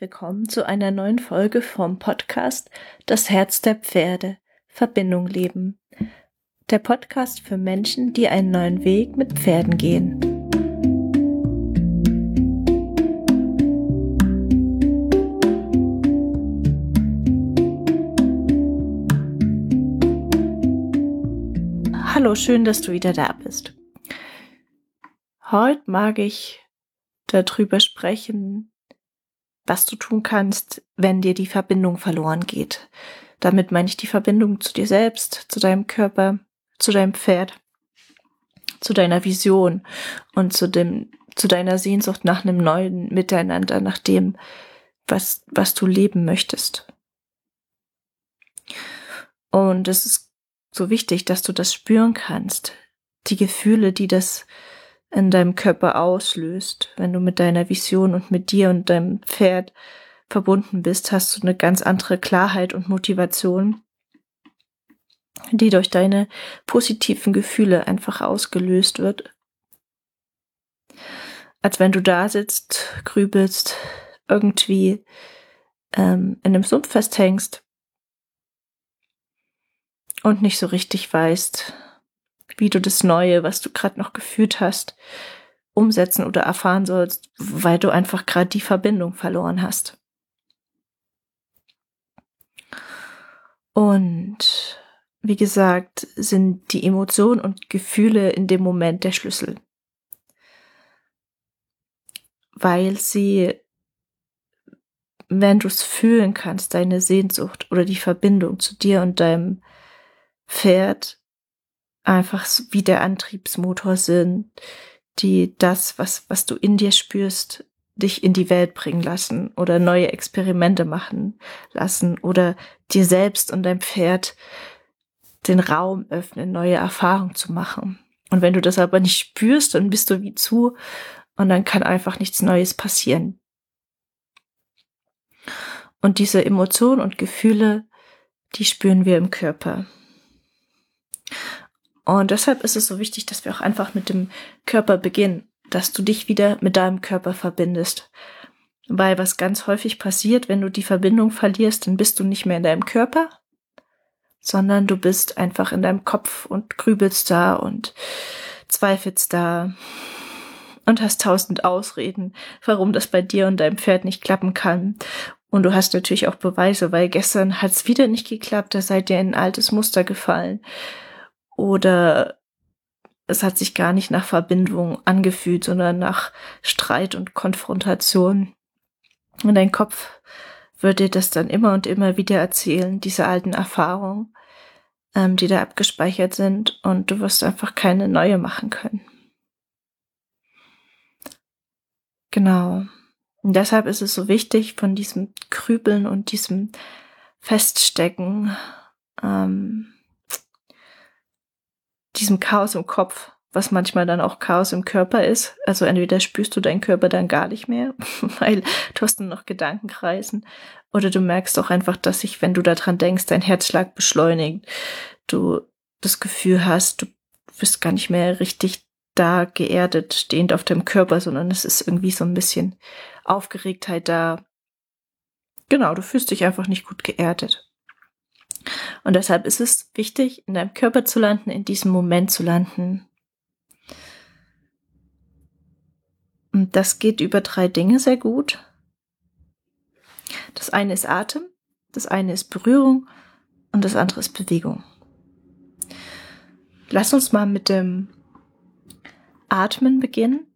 willkommen zu einer neuen Folge vom Podcast Das Herz der Pferde Verbindung leben. Der Podcast für Menschen, die einen neuen Weg mit Pferden gehen. Hallo, schön, dass du wieder da bist. Heute mag ich darüber sprechen, was du tun kannst, wenn dir die Verbindung verloren geht. Damit meine ich die Verbindung zu dir selbst, zu deinem Körper, zu deinem Pferd, zu deiner Vision und zu dem, zu deiner Sehnsucht nach einem neuen Miteinander, nach dem, was, was du leben möchtest. Und es ist so wichtig, dass du das spüren kannst. Die Gefühle, die das in deinem Körper auslöst. Wenn du mit deiner Vision und mit dir und deinem Pferd verbunden bist, hast du eine ganz andere Klarheit und Motivation, die durch deine positiven Gefühle einfach ausgelöst wird. Als wenn du da sitzt, grübelst, irgendwie ähm, in einem Sumpf festhängst und nicht so richtig weißt, wie du das Neue, was du gerade noch gefühlt hast, umsetzen oder erfahren sollst, weil du einfach gerade die Verbindung verloren hast. Und wie gesagt, sind die Emotionen und Gefühle in dem Moment der Schlüssel. Weil sie, wenn du es fühlen kannst, deine Sehnsucht oder die Verbindung zu dir und deinem Pferd einfach wie der Antriebsmotor sind, die das, was, was du in dir spürst, dich in die Welt bringen lassen oder neue Experimente machen lassen oder dir selbst und dein Pferd den Raum öffnen, neue Erfahrungen zu machen. Und wenn du das aber nicht spürst, dann bist du wie zu und dann kann einfach nichts Neues passieren. Und diese Emotionen und Gefühle, die spüren wir im Körper. Und deshalb ist es so wichtig, dass wir auch einfach mit dem Körper beginnen, dass du dich wieder mit deinem Körper verbindest. Weil was ganz häufig passiert, wenn du die Verbindung verlierst, dann bist du nicht mehr in deinem Körper, sondern du bist einfach in deinem Kopf und grübelst da und zweifelst da und hast tausend Ausreden, warum das bei dir und deinem Pferd nicht klappen kann. Und du hast natürlich auch Beweise, weil gestern hat es wieder nicht geklappt, da seid ihr in ein altes Muster gefallen oder es hat sich gar nicht nach Verbindung angefühlt, sondern nach Streit und Konfrontation. Und dein Kopf wird dir das dann immer und immer wieder erzählen, diese alten Erfahrungen, ähm, die da abgespeichert sind, und du wirst einfach keine neue machen können. Genau. Und deshalb ist es so wichtig, von diesem Krübeln und diesem Feststecken ähm, diesem Chaos im Kopf, was manchmal dann auch Chaos im Körper ist. Also entweder spürst du deinen Körper dann gar nicht mehr, weil du hast nur noch Gedankenkreisen. Oder du merkst auch einfach, dass sich, wenn du daran denkst, dein Herzschlag beschleunigt. Du das Gefühl hast, du bist gar nicht mehr richtig da geerdet, stehend auf deinem Körper, sondern es ist irgendwie so ein bisschen Aufgeregtheit da. Genau, du fühlst dich einfach nicht gut geerdet. Und deshalb ist es wichtig, in deinem Körper zu landen, in diesem Moment zu landen. Und das geht über drei Dinge sehr gut. Das eine ist Atem, das eine ist Berührung und das andere ist Bewegung. Lass uns mal mit dem Atmen beginnen.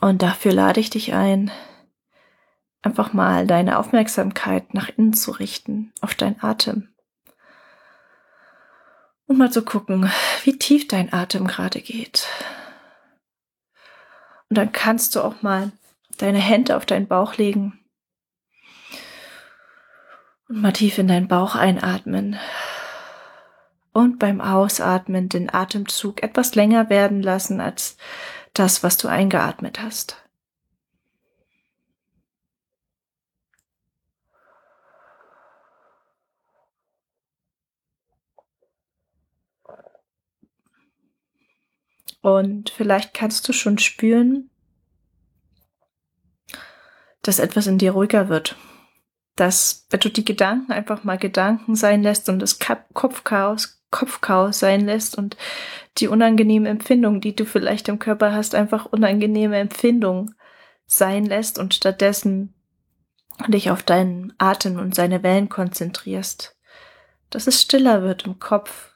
Und dafür lade ich dich ein, einfach mal deine Aufmerksamkeit nach innen zu richten, auf deinen Atem. Und mal zu gucken, wie tief dein Atem gerade geht. Und dann kannst du auch mal deine Hände auf deinen Bauch legen und mal tief in deinen Bauch einatmen. Und beim Ausatmen den Atemzug etwas länger werden lassen als das, was du eingeatmet hast. Und vielleicht kannst du schon spüren, dass etwas in dir ruhiger wird. Dass, wenn du die Gedanken einfach mal Gedanken sein lässt und das Kopfchaos Kopfchaos sein lässt und die unangenehmen Empfindungen, die du vielleicht im Körper hast, einfach unangenehme Empfindungen sein lässt und stattdessen dich auf deinen Atem und seine Wellen konzentrierst, dass es stiller wird im Kopf,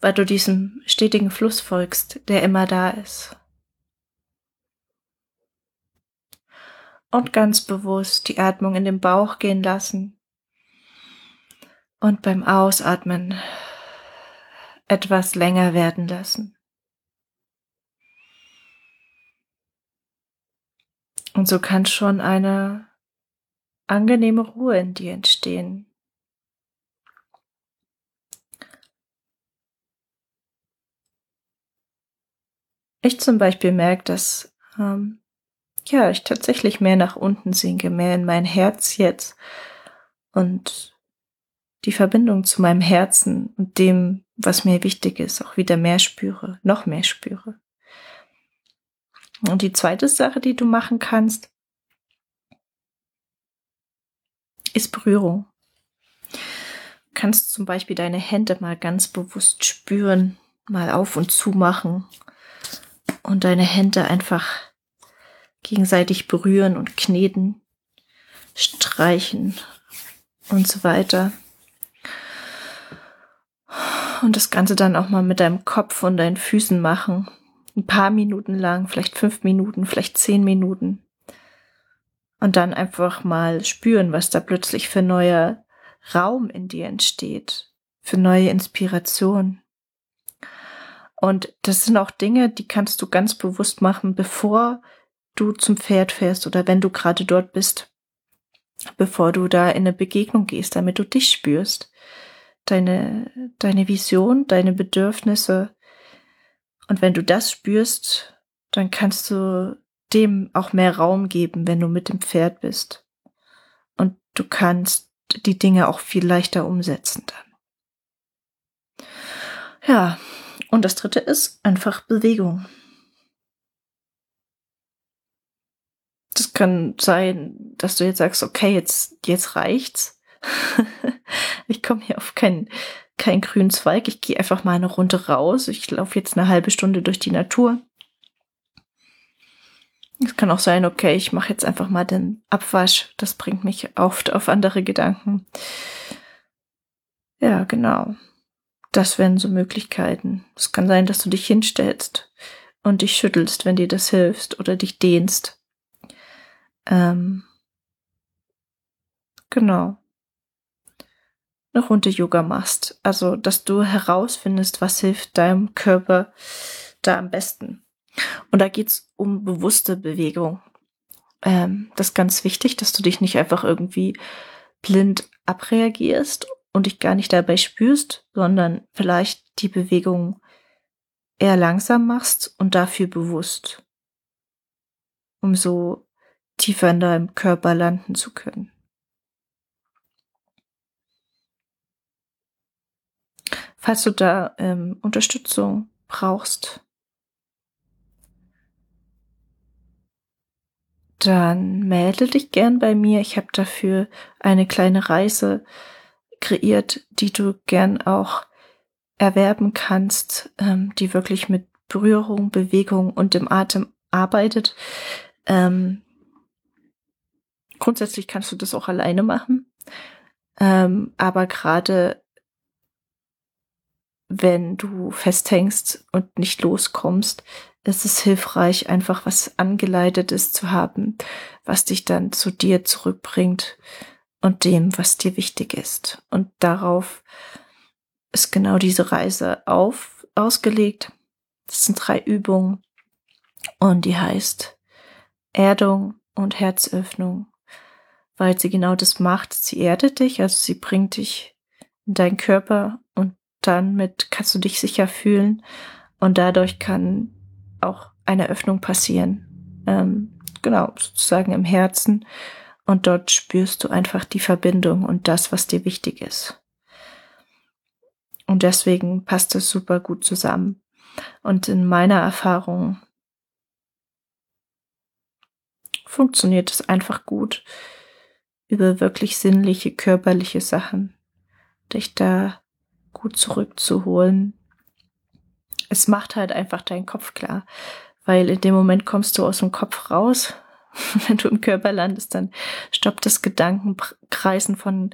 weil du diesem stetigen Fluss folgst, der immer da ist. Und ganz bewusst die Atmung in den Bauch gehen lassen und beim Ausatmen etwas länger werden lassen. Und so kann schon eine angenehme Ruhe in dir entstehen. Ich zum Beispiel merke, dass ähm, ja ich tatsächlich mehr nach unten sinke, mehr in mein Herz jetzt und die Verbindung zu meinem Herzen und dem, was mir wichtig ist, auch wieder mehr spüre, noch mehr spüre. Und die zweite Sache, die du machen kannst, ist Berührung. Du kannst zum Beispiel deine Hände mal ganz bewusst spüren, mal auf und zu machen und deine Hände einfach gegenseitig berühren und kneten, streichen und so weiter. Und das Ganze dann auch mal mit deinem Kopf und deinen Füßen machen ein paar Minuten lang, vielleicht fünf Minuten, vielleicht zehn Minuten. Und dann einfach mal spüren, was da plötzlich für neuer Raum in dir entsteht, für neue Inspiration. Und das sind auch Dinge, die kannst du ganz bewusst machen, bevor du zum Pferd fährst oder wenn du gerade dort bist, bevor du da in eine Begegnung gehst, damit du dich spürst, deine, deine Vision, deine Bedürfnisse, und wenn du das spürst, dann kannst du dem auch mehr Raum geben, wenn du mit dem Pferd bist. Und du kannst die Dinge auch viel leichter umsetzen dann. Ja, und das dritte ist einfach Bewegung. Das kann sein, dass du jetzt sagst, okay, jetzt, jetzt reicht's. ich komme hier auf keinen kein grünen Zweig. Ich gehe einfach mal eine Runde raus. Ich laufe jetzt eine halbe Stunde durch die Natur. Es kann auch sein, okay, ich mache jetzt einfach mal den Abwasch. Das bringt mich oft auf andere Gedanken. Ja, genau. Das wären so Möglichkeiten. Es kann sein, dass du dich hinstellst und dich schüttelst, wenn dir das hilft, oder dich dehnst. Ähm, genau eine Runde Yoga machst. Also, dass du herausfindest, was hilft deinem Körper da am besten. Und da geht's um bewusste Bewegung. Ähm, das ist ganz wichtig, dass du dich nicht einfach irgendwie blind abreagierst und dich gar nicht dabei spürst, sondern vielleicht die Bewegung eher langsam machst und dafür bewusst, um so tiefer in deinem Körper landen zu können. Falls du da ähm, Unterstützung brauchst, dann melde dich gern bei mir. Ich habe dafür eine kleine Reise kreiert, die du gern auch erwerben kannst, ähm, die wirklich mit Berührung, Bewegung und dem Atem arbeitet. Ähm, grundsätzlich kannst du das auch alleine machen, ähm, aber gerade wenn du festhängst und nicht loskommst, ist es hilfreich, einfach was Angeleitetes zu haben, was dich dann zu dir zurückbringt und dem, was dir wichtig ist. Und darauf ist genau diese Reise auf, ausgelegt. Das sind drei Übungen und die heißt Erdung und Herzöffnung, weil sie genau das macht. Sie erdet dich, also sie bringt dich in deinen Körper und dann mit kannst du dich sicher fühlen und dadurch kann auch eine Öffnung passieren. Ähm, genau, sozusagen im Herzen und dort spürst du einfach die Verbindung und das, was dir wichtig ist. Und deswegen passt es super gut zusammen. Und in meiner Erfahrung funktioniert es einfach gut, über wirklich sinnliche, körperliche Sachen dich da gut zurückzuholen. Es macht halt einfach deinen Kopf klar, weil in dem Moment kommst du aus dem Kopf raus. Wenn du im Körper landest, dann stoppt das Gedankenkreisen von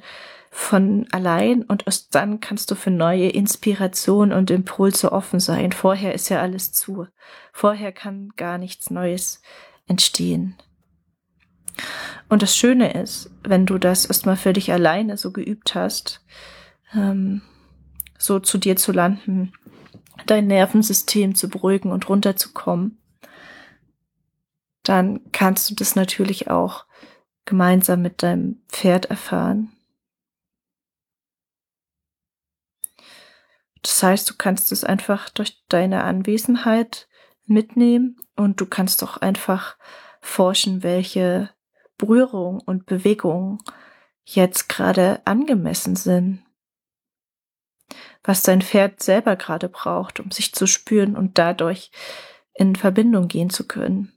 von allein und erst dann kannst du für neue Inspiration und Impulse offen sein. Vorher ist ja alles zu. Vorher kann gar nichts Neues entstehen. Und das Schöne ist, wenn du das erstmal für dich alleine so geübt hast, ähm, so zu dir zu landen, dein Nervensystem zu beruhigen und runterzukommen, dann kannst du das natürlich auch gemeinsam mit deinem Pferd erfahren. Das heißt, du kannst es einfach durch deine Anwesenheit mitnehmen und du kannst auch einfach forschen, welche Berührung und Bewegung jetzt gerade angemessen sind. Was dein Pferd selber gerade braucht, um sich zu spüren und dadurch in Verbindung gehen zu können.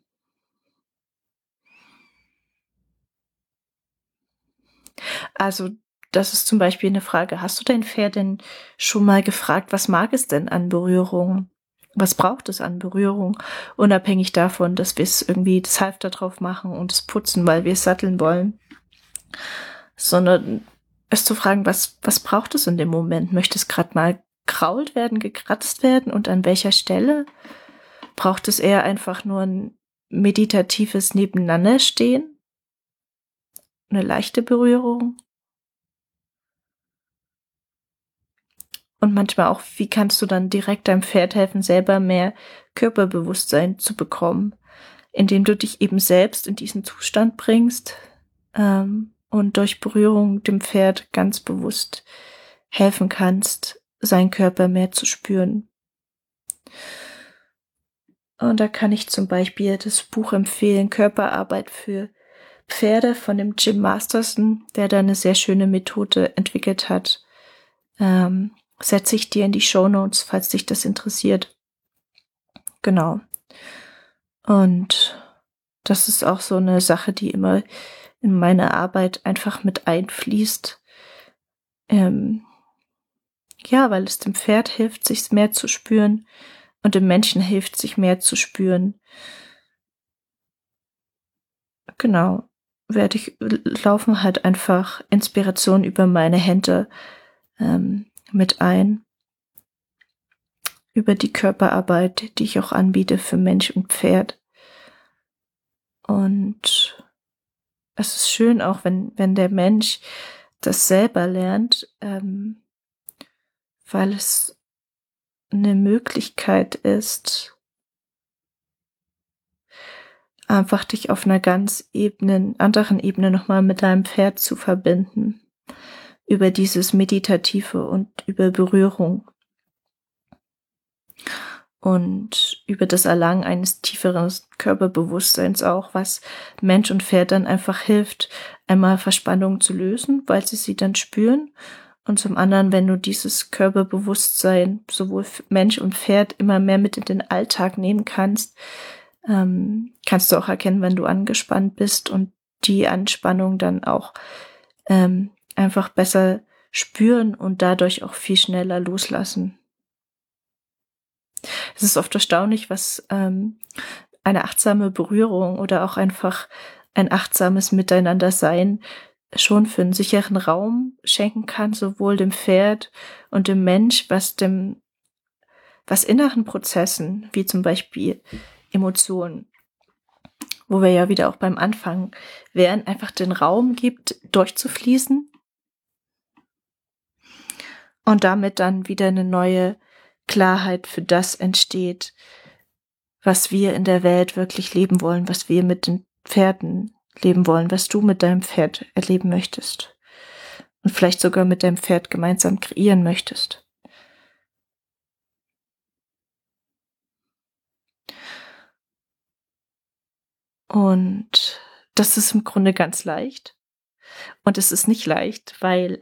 Also das ist zum Beispiel eine Frage. Hast du dein Pferd denn schon mal gefragt, was mag es denn an Berührung? Was braucht es an Berührung? Unabhängig davon, dass wir es irgendwie das Halfter drauf machen und es putzen, weil wir es satteln wollen. Sondern es zu fragen, was, was braucht es in dem Moment? Möchte es gerade mal krault werden, gekratzt werden und an welcher Stelle? Braucht es eher einfach nur ein meditatives Nebeneinanderstehen? Eine leichte Berührung? Und manchmal auch, wie kannst du dann direkt deinem Pferd helfen, selber mehr Körperbewusstsein zu bekommen, indem du dich eben selbst in diesen Zustand bringst ähm, und durch Berührung dem Pferd ganz bewusst helfen kannst, seinen Körper mehr zu spüren. Und da kann ich zum Beispiel das Buch empfehlen, Körperarbeit für Pferde von dem Jim Masterson, der da eine sehr schöne Methode entwickelt hat, ähm, setze ich dir in die Show Notes, falls dich das interessiert. Genau. Und das ist auch so eine Sache, die immer in meine Arbeit einfach mit einfließt. Ähm, ja, weil es dem Pferd hilft, sich mehr zu spüren und dem Menschen hilft, sich mehr zu spüren. Genau. Werde ich laufen halt einfach Inspiration über meine Hände ähm, mit ein über die Körperarbeit, die ich auch anbiete für Mensch und Pferd. Und es ist schön auch, wenn, wenn der Mensch das selber lernt, ähm, weil es eine Möglichkeit ist, einfach dich auf einer ganz Ebene, anderen Ebene nochmal mit deinem Pferd zu verbinden. Über dieses Meditative und über Berührung. Und über das Erlangen eines tieferen Körperbewusstseins auch, was Mensch und Pferd dann einfach hilft, einmal Verspannungen zu lösen, weil sie sie dann spüren. Und zum anderen, wenn du dieses Körperbewusstsein sowohl Mensch und Pferd immer mehr mit in den Alltag nehmen kannst, ähm, kannst du auch erkennen, wenn du angespannt bist und die Anspannung dann auch ähm, einfach besser spüren und dadurch auch viel schneller loslassen. Es ist oft erstaunlich, was ähm, eine achtsame Berührung oder auch einfach ein achtsames Miteinandersein schon für einen sicheren Raum schenken kann, sowohl dem Pferd und dem Mensch, was dem, was inneren Prozessen, wie zum Beispiel Emotionen, wo wir ja wieder auch beim Anfang wären, einfach den Raum gibt, durchzufließen. Und damit dann wieder eine neue Klarheit für das entsteht, was wir in der Welt wirklich leben wollen, was wir mit den Pferden leben wollen, was du mit deinem Pferd erleben möchtest. Und vielleicht sogar mit deinem Pferd gemeinsam kreieren möchtest. Und das ist im Grunde ganz leicht. Und es ist nicht leicht, weil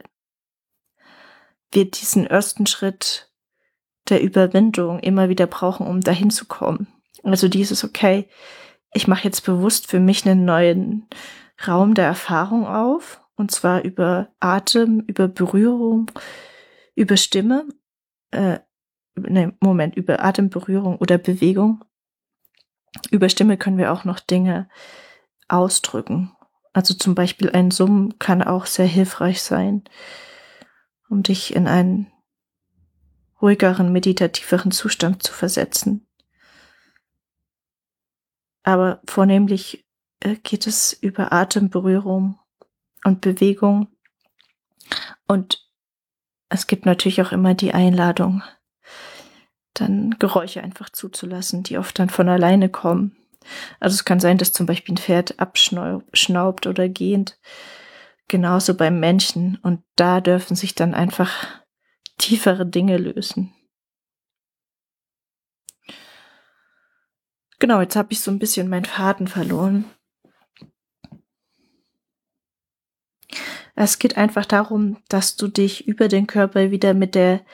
wir diesen ersten Schritt der Überwindung immer wieder brauchen, um dahin zu kommen. Also dieses, okay, ich mache jetzt bewusst für mich einen neuen Raum der Erfahrung auf, und zwar über Atem, über Berührung, über Stimme, äh, ne, Moment, über Atemberührung oder Bewegung. Über Stimme können wir auch noch Dinge ausdrücken. Also zum Beispiel ein Summen kann auch sehr hilfreich sein, um dich in einen ruhigeren, meditativeren Zustand zu versetzen. Aber vornehmlich äh, geht es über Atemberührung und Bewegung. Und es gibt natürlich auch immer die Einladung, dann Geräusche einfach zuzulassen, die oft dann von alleine kommen. Also es kann sein, dass zum Beispiel ein Pferd abschnaubt oder gehend. Genauso beim Menschen. Und da dürfen sich dann einfach tiefere Dinge lösen. Genau, jetzt habe ich so ein bisschen meinen Faden verloren. Es geht einfach darum, dass du dich über den Körper wieder mit der,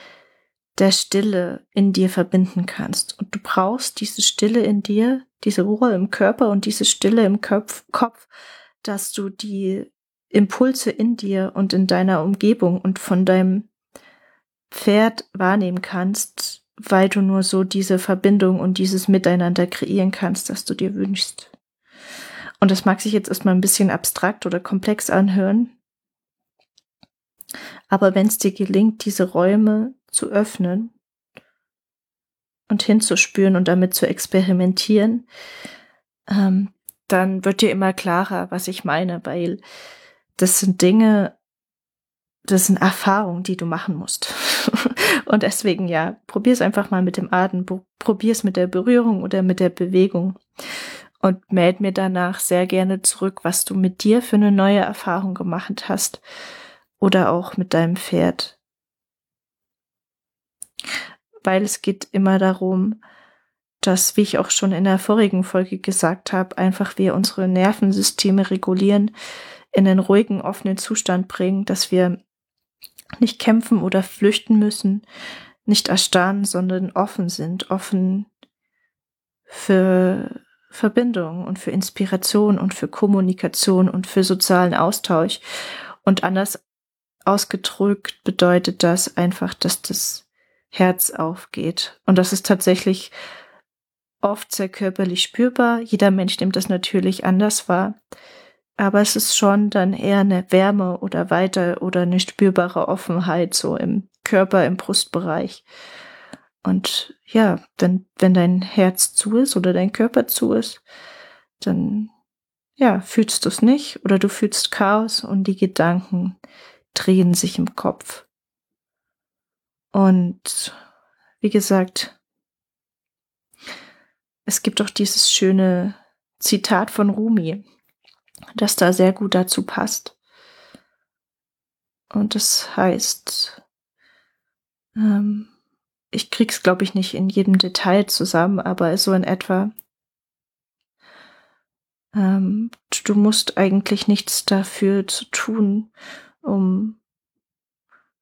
der Stille in dir verbinden kannst. Und du brauchst diese Stille in dir, diese Ruhe im Körper und diese Stille im Kopf, Kopf dass du die Impulse in dir und in deiner Umgebung und von deinem Pferd wahrnehmen kannst, weil du nur so diese Verbindung und dieses Miteinander kreieren kannst, das du dir wünschst. Und das mag sich jetzt erstmal ein bisschen abstrakt oder komplex anhören. Aber wenn es dir gelingt, diese Räume zu öffnen und hinzuspüren und damit zu experimentieren, ähm, dann wird dir immer klarer, was ich meine, weil das sind Dinge, das sind Erfahrungen, die du machen musst. und deswegen ja, probier es einfach mal mit dem Atem, probier es mit der Berührung oder mit der Bewegung und meld mir danach sehr gerne zurück, was du mit dir für eine neue Erfahrung gemacht hast oder auch mit deinem Pferd weil es geht immer darum, dass, wie ich auch schon in der vorigen Folge gesagt habe, einfach wir unsere Nervensysteme regulieren, in einen ruhigen, offenen Zustand bringen, dass wir nicht kämpfen oder flüchten müssen, nicht erstarren, sondern offen sind, offen für Verbindung und für Inspiration und für Kommunikation und für sozialen Austausch. Und anders ausgedrückt bedeutet das einfach, dass das Herz aufgeht. Und das ist tatsächlich oft sehr körperlich spürbar. Jeder Mensch nimmt das natürlich anders wahr. Aber es ist schon dann eher eine Wärme oder weiter oder eine spürbare Offenheit so im Körper, im Brustbereich. Und ja, wenn, wenn dein Herz zu ist oder dein Körper zu ist, dann ja, fühlst du es nicht oder du fühlst Chaos und die Gedanken drehen sich im Kopf. Und wie gesagt, es gibt auch dieses schöne Zitat von Rumi, das da sehr gut dazu passt. Und das heißt, ähm, ich krieg's glaube ich nicht in jedem Detail zusammen, aber so in etwa, ähm, du musst eigentlich nichts dafür zu tun, um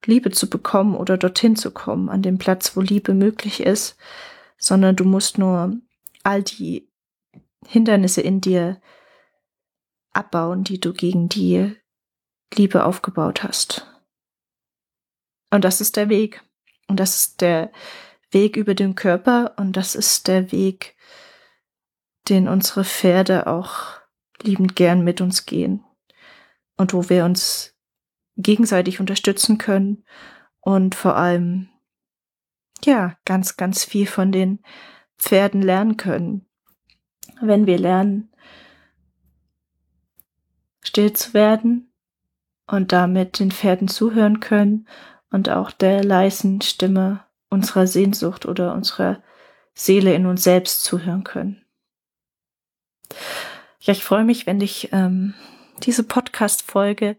Liebe zu bekommen oder dorthin zu kommen, an dem Platz, wo Liebe möglich ist, sondern du musst nur all die Hindernisse in dir abbauen, die du gegen die Liebe aufgebaut hast. Und das ist der Weg. Und das ist der Weg über den Körper und das ist der Weg, den unsere Pferde auch liebend gern mit uns gehen. Und wo wir uns gegenseitig unterstützen können und vor allem, ja, ganz, ganz viel von den Pferden lernen können. Wenn wir lernen, still zu werden und damit den Pferden zuhören können und auch der leisen Stimme unserer Sehnsucht oder unserer Seele in uns selbst zuhören können. Ja, ich freue mich, wenn dich ähm, diese Podcast-Folge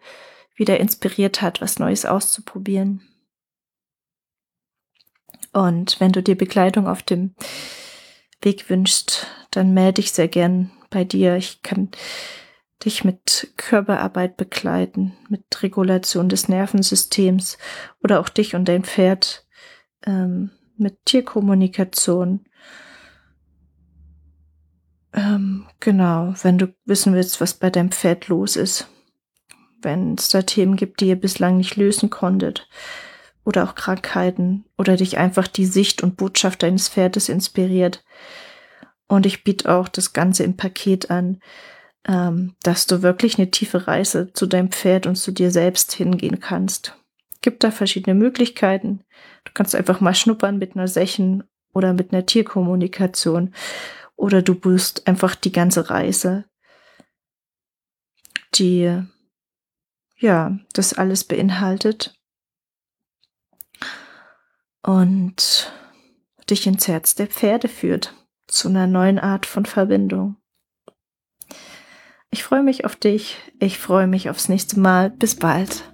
wieder inspiriert hat, was Neues auszuprobieren. Und wenn du dir Begleitung auf dem Weg wünschst, dann melde dich sehr gern bei dir. Ich kann dich mit Körperarbeit begleiten, mit Regulation des Nervensystems oder auch dich und dein Pferd ähm, mit Tierkommunikation. ähm, genau, wenn du wissen willst, was bei deinem Pferd los ist, wenn es da Themen gibt, die ihr bislang nicht lösen konntet, oder auch Krankheiten, oder dich einfach die Sicht und Botschaft deines Pferdes inspiriert. Und ich biete auch das Ganze im Paket an, ähm, dass du wirklich eine tiefe Reise zu deinem Pferd und zu dir selbst hingehen kannst. Gibt da verschiedene Möglichkeiten. Du kannst einfach mal schnuppern mit einer Sechen oder mit einer Tierkommunikation oder du buchst einfach die ganze Reise, die ja das alles beinhaltet und dich ins Herz der Pferde führt zu einer neuen Art von Verbindung. Ich freue mich auf dich. Ich freue mich aufs nächste Mal. Bis bald.